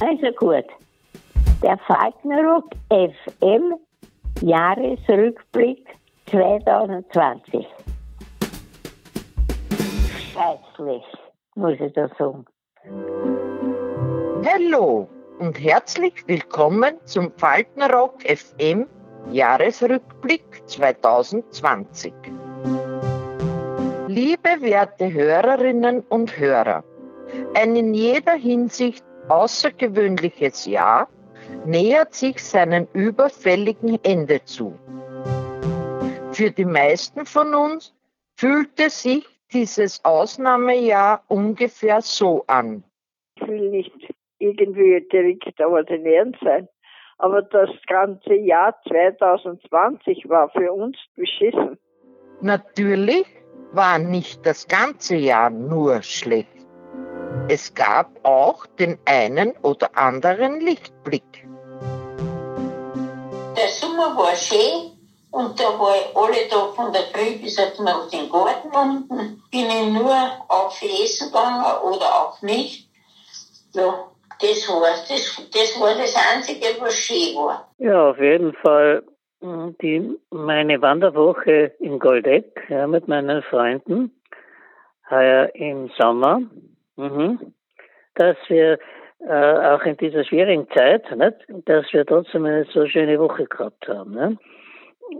Also gut. Der Falkenrock FM Jahresrückblick 2020. Scheißlich, muss ich da sagen. Hallo und herzlich willkommen zum Faltenrock FM Jahresrückblick 2020. Liebe werte Hörerinnen und Hörer, ein in jeder Hinsicht außergewöhnliches Jahr nähert sich seinem überfälligen Ende zu. Für die meisten von uns fühlte sich dieses Ausnahmejahr ungefähr so an. Ich will nicht irgendwie direkt ordinär sein, aber das ganze Jahr 2020 war für uns beschissen. Natürlich war nicht das ganze Jahr nur schlecht. Es gab auch den einen oder anderen Lichtblick. Der Sommer war schön und da war ich alle Tag von der Früh bis auf den Garten unten. Bin ich nur auf Essen gegangen oder auch nicht. Ja, das war's. Das, das war das Einzige, was schön war. Ja, auf jeden Fall hm, die, meine Wanderwoche in Goldeck ja, mit meinen Freunden heuer im Sommer, mhm, dass wir äh, auch in dieser schwierigen Zeit, nicht, dass wir trotzdem eine so schöne Woche gehabt haben. Nicht?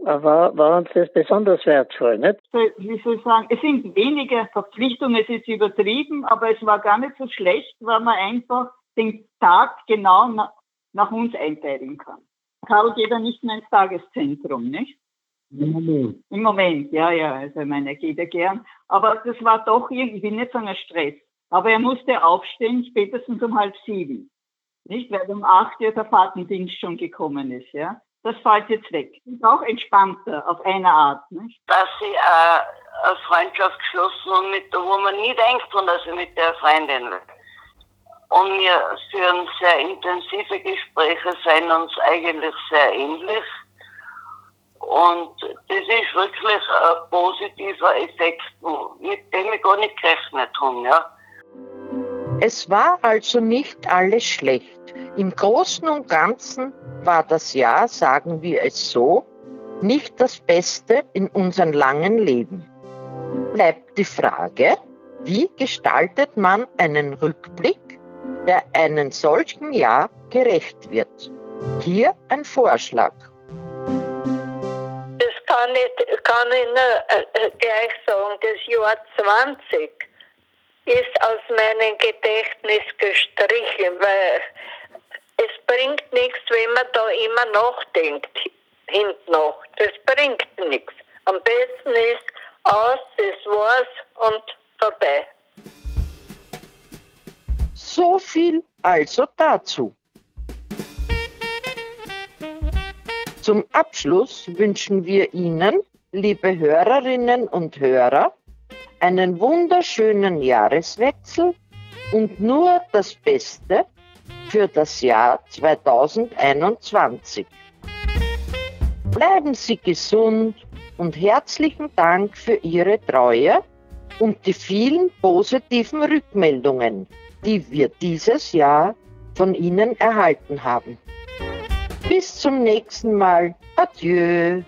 war, war uns das besonders wertvoll, nicht? Wie soll ich sagen, es sind wenige Verpflichtungen, es ist übertrieben, aber es war gar nicht so schlecht, weil man einfach den Tag genau nach, nach uns einteilen kann. Karl geht ja nicht mehr ins Tageszentrum, nicht? Im Moment. Im Moment, ja, ja. Also ich meine, er geht ja gern. Aber das war doch irgendwie, nicht sagen ein Stress. Aber er musste aufstehen, spätestens um halb sieben. Nicht? Weil um acht Uhr der Fahrtendienst schon gekommen ist, ja. Das fällt jetzt weg. Ist auch entspannter auf eine Art, nicht? Dass sie äh, eine Freundschaft geschlossen haben, mit, wo man nie denkt, und also mit der Freundin. Und wir führen sehr intensive Gespräche, seien uns eigentlich sehr ähnlich. Und das ist wirklich ein positiver Effekt, mit dem wir gar nicht gerechnet haben, ja. Es war also nicht alles schlecht. Im Großen und Ganzen war das Jahr, sagen wir es so, nicht das Beste in unserem langen Leben. Bleibt die Frage, wie gestaltet man einen Rückblick, der einem solchen Jahr gerecht wird? Hier ein Vorschlag. Das kann ich, kann ich nur äh, äh gleich sagen, das Jahr 20 ist aus meinem Gedächtnis gestrichen, weil es bringt nichts, wenn man da immer nachdenkt, hinten noch. Das bringt nichts. Am besten ist aus, das war's und vorbei. So viel also dazu. Zum Abschluss wünschen wir Ihnen, liebe Hörerinnen und Hörer, einen wunderschönen Jahreswechsel und nur das Beste für das Jahr 2021. Bleiben Sie gesund und herzlichen Dank für Ihre Treue und die vielen positiven Rückmeldungen, die wir dieses Jahr von Ihnen erhalten haben. Bis zum nächsten Mal. Adieu.